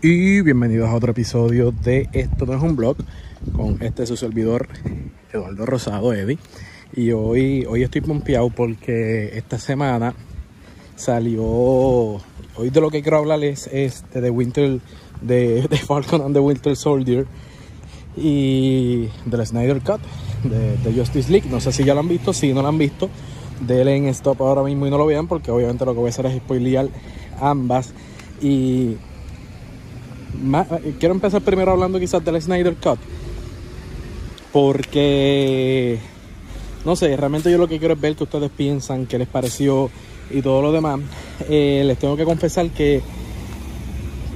y bienvenidos a otro episodio de Esto no es un blog con este su servidor Eduardo Rosado, Eddie. Y hoy, hoy estoy pompeado porque esta semana salió, hoy de lo que quiero hablarles es de The Winter, de, de Falcon and the Winter Soldier y del Snyder Cut de, de, Justice League. No sé si ya lo han visto, si no lo han visto, denle en stop ahora mismo y no lo vean porque obviamente lo que voy a hacer es spoilear ambas. Y quiero empezar primero hablando quizás del Snyder Cut. Porque, no sé, realmente yo lo que quiero es ver que ustedes piensan, qué les pareció y todo lo demás. Eh, les tengo que confesar que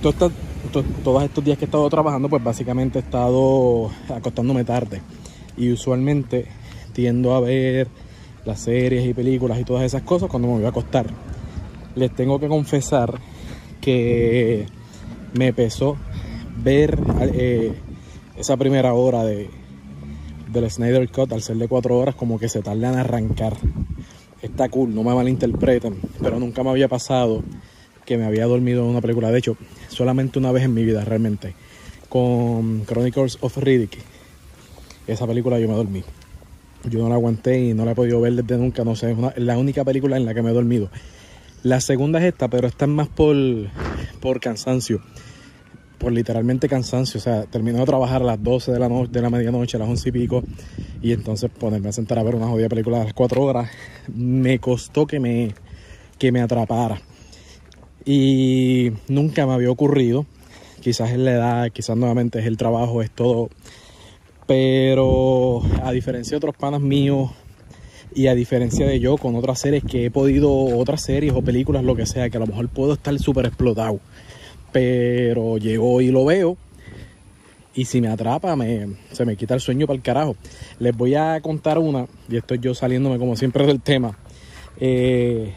todos estos días que he estado trabajando, pues básicamente he estado acostándome tarde. Y usualmente tiendo a ver las series y películas y todas esas cosas cuando me voy a acostar. Les tengo que confesar que me pesó ver eh, esa primera hora de, del Snyder Cut al ser de cuatro horas como que se tardan en arrancar. Está cool, no me malinterpreten, pero nunca me había pasado que me había dormido en una película. De hecho, solamente una vez en mi vida realmente. Con Chronicles of Riddick. Esa película yo me dormí. Yo no la aguanté y no la he podido ver desde nunca. No sé, es la única película en la que me he dormido. La segunda es esta, pero esta es más por, por cansancio. Por literalmente cansancio. O sea, termino de trabajar a las 12 de la, noche, de la medianoche, a las 11 y pico. Y entonces ponerme a sentar a ver una jodida película a las 4 horas. Me costó que me, que me atrapara. Y nunca me había ocurrido. Quizás es la edad, quizás nuevamente es el trabajo, es todo. Pero a diferencia de otros panas míos y a diferencia de yo con otras series que he podido, otras series o películas, lo que sea, que a lo mejor puedo estar súper explotado. Pero llego y lo veo. Y si me atrapa, me, se me quita el sueño para el carajo. Les voy a contar una, y estoy yo saliéndome como siempre del tema. Eh,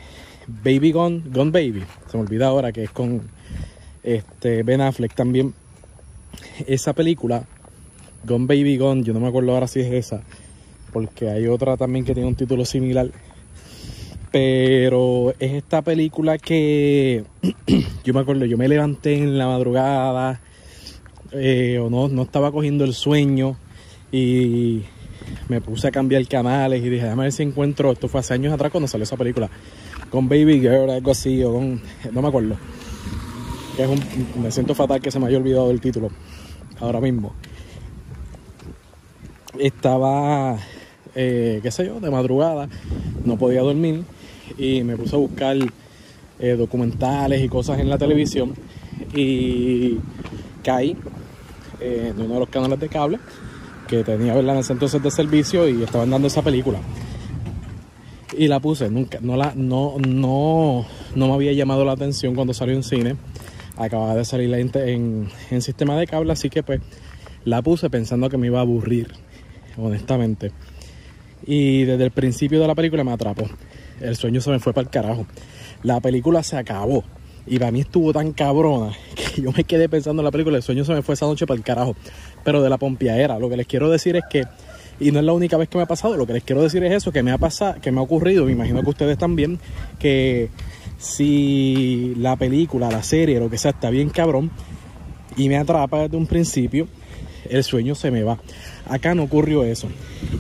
Baby Gone, Gone Baby. Se me olvida ahora que es con este Ben Affleck también. Esa película, Gone Baby Gone, yo no me acuerdo ahora si es esa porque hay otra también que tiene un título similar. Pero es esta película que yo me acuerdo, yo me levanté en la madrugada eh, o no, no estaba cogiendo el sueño y me puse a cambiar canales y dije, déjame ver si encuentro, esto fue hace años atrás cuando salió esa película, con Baby Girl, algo así, o con, no me acuerdo. Es un, me siento fatal que se me haya olvidado el título ahora mismo. Estaba eh, qué sé yo, de madrugada, no podía dormir y me puse a buscar eh, documentales y cosas en la televisión y caí eh, en uno de los canales de cable que tenía ¿verdad? en ese entonces de servicio y estaban dando esa película y la puse nunca no la no no no me había llamado la atención cuando salió en cine acababa de salir en, sistema de cable así que pues la puse pensando que me iba a aburrir honestamente y desde el principio de la película me atrapó. El sueño se me fue para el carajo. La película se acabó. Y para mí estuvo tan cabrona que yo me quedé pensando en la película. El sueño se me fue esa noche para el carajo. Pero de la pompiadera. Lo que les quiero decir es que, y no es la única vez que me ha pasado, lo que les quiero decir es eso, que me ha pasado, que me ha ocurrido, me imagino que ustedes también, que si la película, la serie, lo que sea, está bien cabrón y me atrapa desde un principio, el sueño se me va. Acá no ocurrió eso.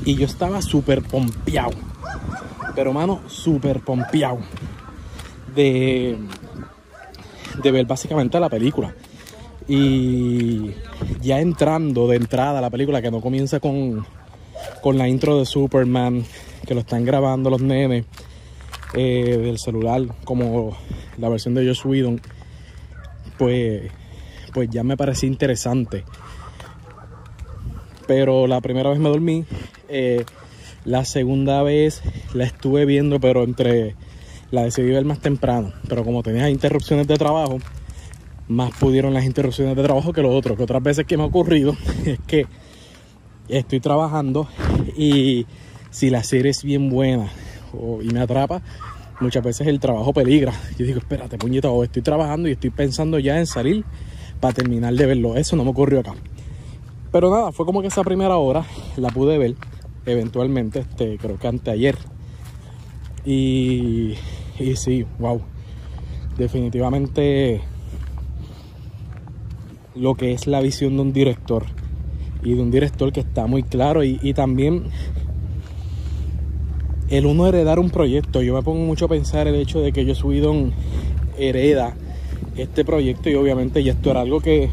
Y yo estaba súper pompeado. Pero, mano, súper pompeado. De, de ver básicamente la película. Y ya entrando de entrada a la película, que no comienza con, con la intro de Superman, que lo están grabando los nenes eh, del celular, como la versión de Josh Whedon, pues, pues ya me parecía interesante pero la primera vez me dormí. Eh, la segunda vez la estuve viendo, pero entre la decidí ver más temprano. Pero como tenía interrupciones de trabajo, más pudieron las interrupciones de trabajo que lo otro. Que otras veces que me ha ocurrido es que estoy trabajando y si la serie es bien buena y me atrapa, muchas veces el trabajo peligra. Yo digo, espérate, puñeta, estoy trabajando y estoy pensando ya en salir para terminar de verlo. Eso no me ocurrió acá. Pero nada, fue como que esa primera hora la pude ver eventualmente, este, creo que anteayer. Y, y sí, wow. Definitivamente lo que es la visión de un director y de un director que está muy claro y, y también el uno heredar un proyecto. Yo me pongo mucho a pensar el hecho de que yo subido un hereda este proyecto y obviamente ya esto era algo que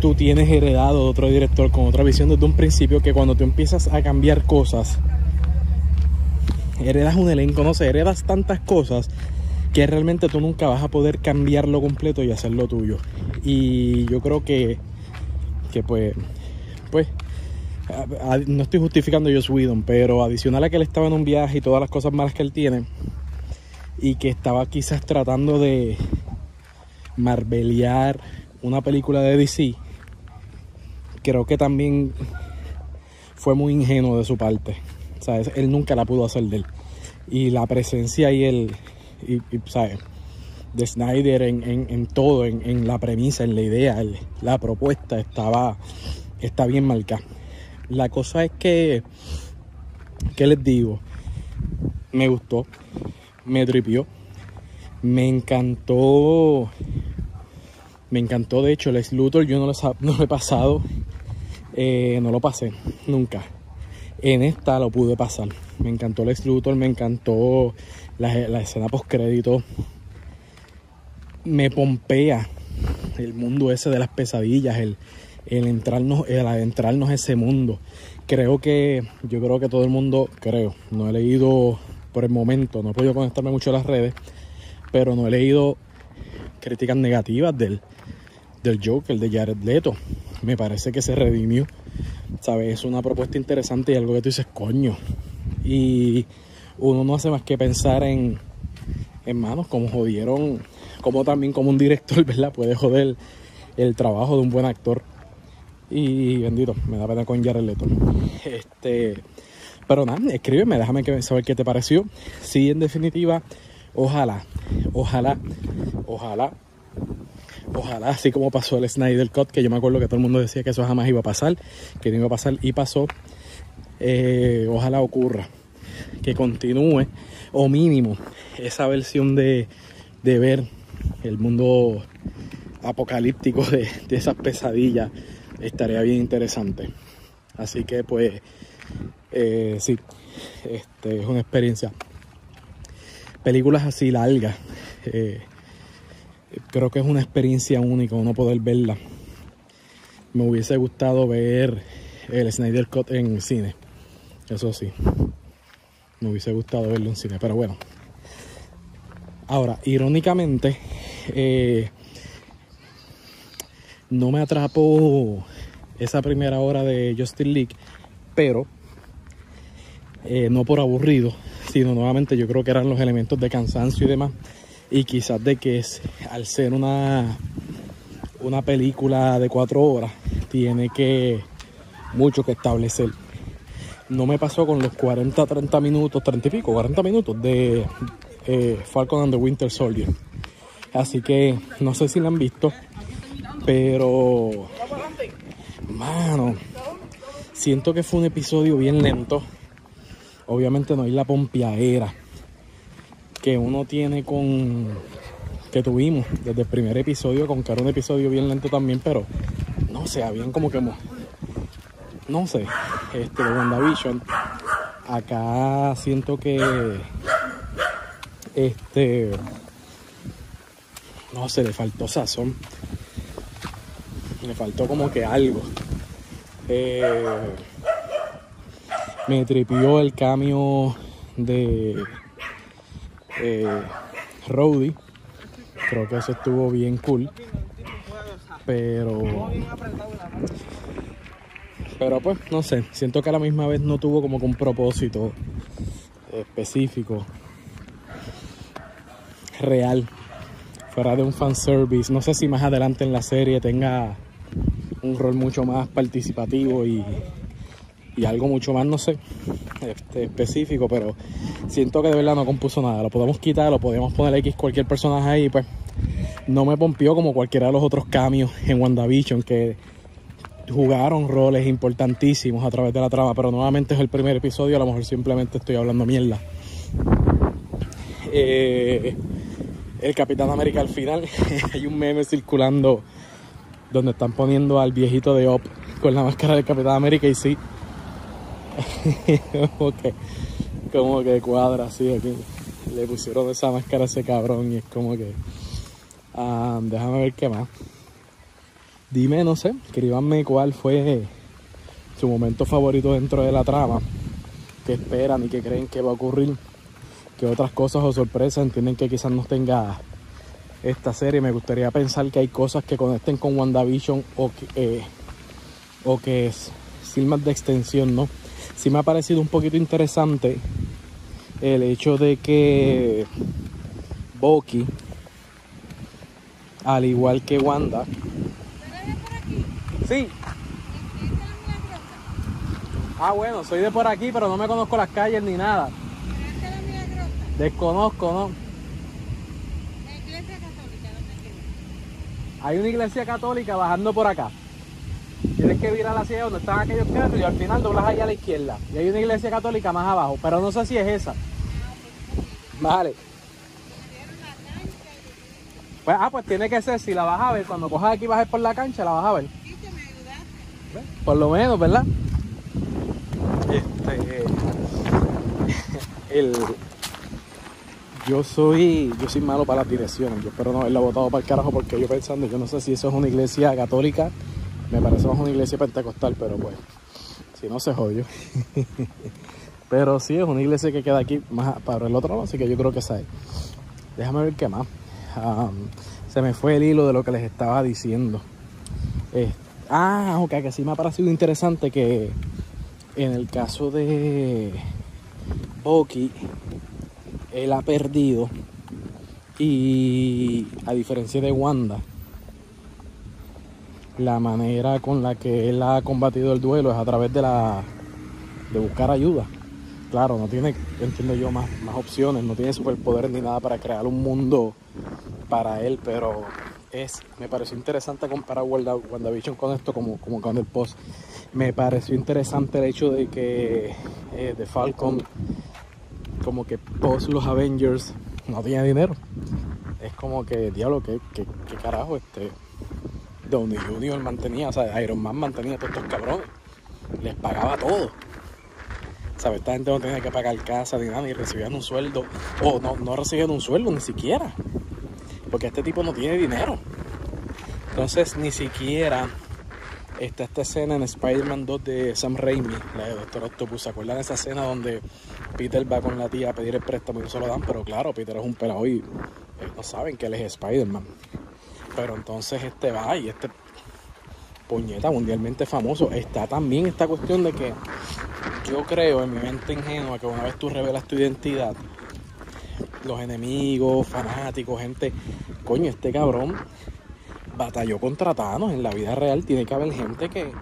tú tienes heredado de otro director con otra visión desde un principio que cuando tú empiezas a cambiar cosas heredas un elenco, no sé, heredas tantas cosas que realmente tú nunca vas a poder cambiarlo completo y hacerlo tuyo. Y yo creo que, que pues, pues, no estoy justificando yo Whedon, pero adicional a que él estaba en un viaje y todas las cosas malas que él tiene, y que estaba quizás tratando de marbelear una película de DC, creo que también fue muy ingenuo de su parte. ¿Sabes? Él nunca la pudo hacer de él. Y la presencia y el, y, ¿sabes? de Snyder en, en, todo, en, en, la premisa, en la idea, la propuesta estaba está bien marcada. La cosa es que, ¿qué les digo? Me gustó, me tripió, me encantó, me encantó de hecho el ex Luthor, yo no lo, he pasado, eh, no lo pasé nunca. En esta lo pude pasar. Me encantó el ex Luthor, me encantó la, la escena post crédito. Me pompea el mundo ese de las pesadillas, el, el entrarnos, el adentrarnos ese mundo. Creo que, yo creo que todo el mundo, creo, no he leído por el momento, no he podido conectarme mucho a las redes, pero no he leído críticas negativas del, del Joker, de Jared Leto. Me parece que se redimió, ¿sabes? Es una propuesta interesante y algo que tú dices, coño. Y uno no hace más que pensar en, en manos, como jodieron, como también como un director, ¿verdad? Puede joder el trabajo de un buen actor. Y bendito, me da pena con Jared Leto. Este, pero nada, escríbeme, déjame saber qué te pareció. Sí, en definitiva, ojalá, ojalá, ojalá, ojalá, así como pasó el Snyder Cut, que yo me acuerdo que todo el mundo decía que eso jamás iba a pasar, que no iba a pasar y pasó. Eh, ojalá ocurra, que continúe, o mínimo, esa versión de, de ver el mundo apocalíptico de, de esas pesadillas estaría bien interesante. Así que pues eh, sí, este, es una experiencia. Películas así largas, eh, creo que es una experiencia única uno poder verla. Me hubiese gustado ver el Snyder Cut en cine, eso sí. Me hubiese gustado verlo en cine, pero bueno. Ahora, irónicamente, eh, no me atrapó esa primera hora de Justin League, pero eh, no por aburrido, sino nuevamente yo creo que eran los elementos de cansancio y demás, y quizás de que es, al ser una, una película de cuatro horas, tiene que mucho que establecer. No me pasó con los 40, 30 minutos, 30 y pico, 40 minutos de eh, Falcon and the Winter Soldier. Así que no sé si la han visto, pero mano, siento que fue un episodio bien lento. Obviamente no hay la pompiadera que uno tiene con que tuvimos desde el primer episodio, con que era un episodio bien lento también, pero no sé, bien como que no sé, este de WandaVision. Acá siento que este no sé, le faltó sazón me faltó como que algo. Eh, me tripió el cambio de eh, Rowdy. Creo que eso estuvo bien cool. Pero. Pero pues, no sé. Siento que a la misma vez no tuvo como que un propósito específico. Real. Fuera de un fanservice. No sé si más adelante en la serie tenga un rol mucho más participativo y, algo mucho más, no sé, este, específico, pero siento que de verdad no compuso nada. Lo podemos quitar, lo podemos poner X cualquier personaje ahí, pues no me pompió como cualquiera de los otros cambios en WandaVision que jugaron roles importantísimos a través de la trama, pero nuevamente es el primer episodio, a lo mejor simplemente estoy hablando mierda. Eh, el Capitán América al final, hay un meme circulando donde están poniendo al viejito de Op con la máscara de Capitán América y sí, que, como que cuadra así aquí. Le pusieron esa máscara a ese cabrón y es como que, ah, déjame ver qué más. Dime, no sé, escríbanme cuál fue su momento favorito dentro de la trama, qué esperan y qué creen que va a ocurrir, qué otras cosas o sorpresas entienden que quizás nos tenga esta serie. Me gustaría pensar que hay cosas que conecten con WandaVision o que, eh, o que es más de extensión, ¿no? Sí me ha parecido un poquito interesante el hecho de que Bucky, al igual que Wanda, sí. Ah, bueno, soy de por aquí, pero no me conozco las calles ni nada. Desconozco, ¿no? La iglesia católica, ¿dónde queda? Hay una iglesia católica bajando por acá. Tienes que virar hacia donde están aquellos carros y al final doblas allá a la izquierda. Y hay una iglesia católica más abajo, pero no sé si es esa. Vale. Pues, ah, pues tiene que ser, si la vas a ver, cuando cojas aquí bajes por la cancha, la vas a ver. Por lo menos, ¿verdad? Este. El. Yo soy. Yo soy malo para las direcciones. Yo espero no haberla botado para el carajo porque yo pensando, yo no sé si eso es una iglesia católica. Me parece más una iglesia pentecostal, pero pues. Si no se jodió. pero sí, es una iglesia que queda aquí más para el otro lado, así que yo creo que esa es. Déjame ver qué más. Um, se me fue el hilo de lo que les estaba diciendo. Eh, ah, ok, que sí me ha parecido interesante que en el caso de Bucky, él ha perdido y a diferencia de Wanda, la manera con la que él ha combatido el duelo es a través de la de buscar ayuda. Claro, no tiene, entiendo yo, más, más opciones, no tiene superpoderes ni nada para crear un mundo para él, pero es, me pareció interesante comparar Wanda, WandaVision con esto como, como con el post. Me pareció interesante el hecho de que eh, The Falcon, como que post los Avengers, no tenía dinero. Es como que, diablo, que, que, carajo, este. Downey Jr. mantenía, o sea, Iron Man mantenía a todos estos cabrones. Les pagaba todo. ¿Sabes? Esta gente no tenía que pagar casa ni nada, ni recibían un sueldo. O no, no recibían un sueldo ni siquiera. Porque este tipo no tiene dinero. Entonces, ni siquiera está esta escena en Spider-Man 2 de Sam Raimi, la de Doctor Octopus. ¿Se acuerdan de esa escena donde Peter va con la tía a pedir el préstamo y no se lo dan? Pero claro, Peter es un pelado y ellos no saben que él es Spider-Man. Pero entonces este va y este puñeta mundialmente famoso. Está también esta cuestión de que yo creo en mi mente ingenua que una vez tú revelas tu identidad, los enemigos, fanáticos, gente, coño, este cabrón batalló contra Thanos en la vida real. Tiene que haber gente que,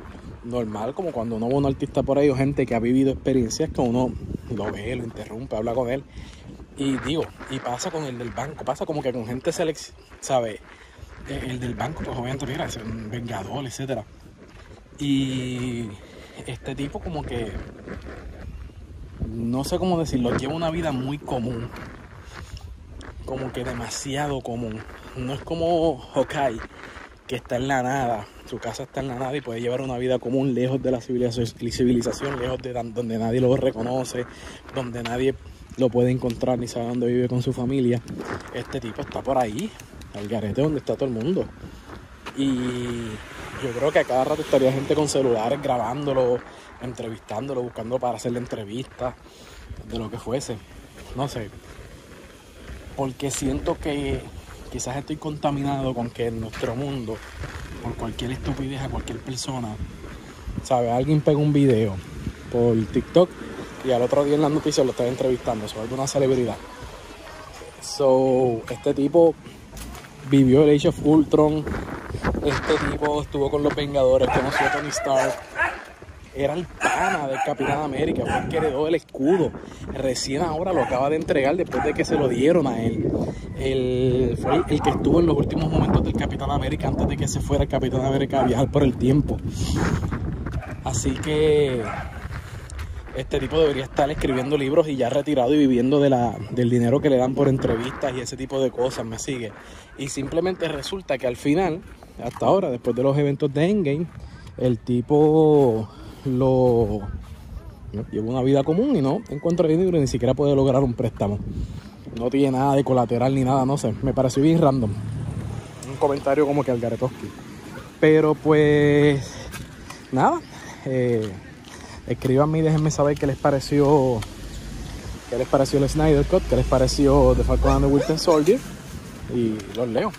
normal, como cuando uno ve a un artista por ahí, o gente que ha vivido experiencias que uno lo ve, lo interrumpe, habla con él. Y digo, y pasa con el del banco, pasa como que con gente selec ¿sabe? El del banco, pues obviamente, mira, es un vengador, etcétera. Y este tipo como que no sé cómo decirlo, lleva una vida muy común. Como que demasiado común. No es como Hawkeye, que está en la nada. Su casa está en la nada y puede llevar una vida común lejos de la civilización lejos de donde nadie lo reconoce, donde nadie lo puede encontrar ni sabe dónde vive con su familia. Este tipo está por ahí, al garete donde está todo el mundo. Y yo creo que a cada rato estaría gente con celulares grabándolo, entrevistándolo, buscando para hacerle entrevistas, de lo que fuese. No sé. Porque siento que quizás estoy contaminado con que en nuestro mundo, por cualquier estupidez a cualquier persona, ¿sabes? Alguien pega un video por TikTok y al otro día en las noticias lo estaba entrevistando sobre alguna celebridad. So, este tipo vivió el Age of Ultron. Este tipo estuvo con los Vengadores, conoció a Tony Stark. Era el pana del Capitán América, fue el que heredó el escudo. Recién ahora lo acaba de entregar después de que se lo dieron a él. El, fue el, el que estuvo en los últimos momentos del Capitán América antes de que se fuera el Capitán América a viajar por el tiempo. Así que este tipo debería estar escribiendo libros y ya retirado y viviendo de la, del dinero que le dan por entrevistas y ese tipo de cosas, me sigue. Y simplemente resulta que al final hasta ahora, después de los eventos de Endgame, el tipo lo lleva una vida común y no encuentra dinero y ni siquiera puede lograr un préstamo. No tiene nada de colateral ni nada, no sé. Me pareció bien random. Un comentario como que al Garetoski. Pero pues nada. Eh, escríbanme y déjenme saber qué les pareció. ¿Qué les pareció el Snyder Cut? ¿Qué les pareció The Falcon and the Winter Soldier? Y los leo.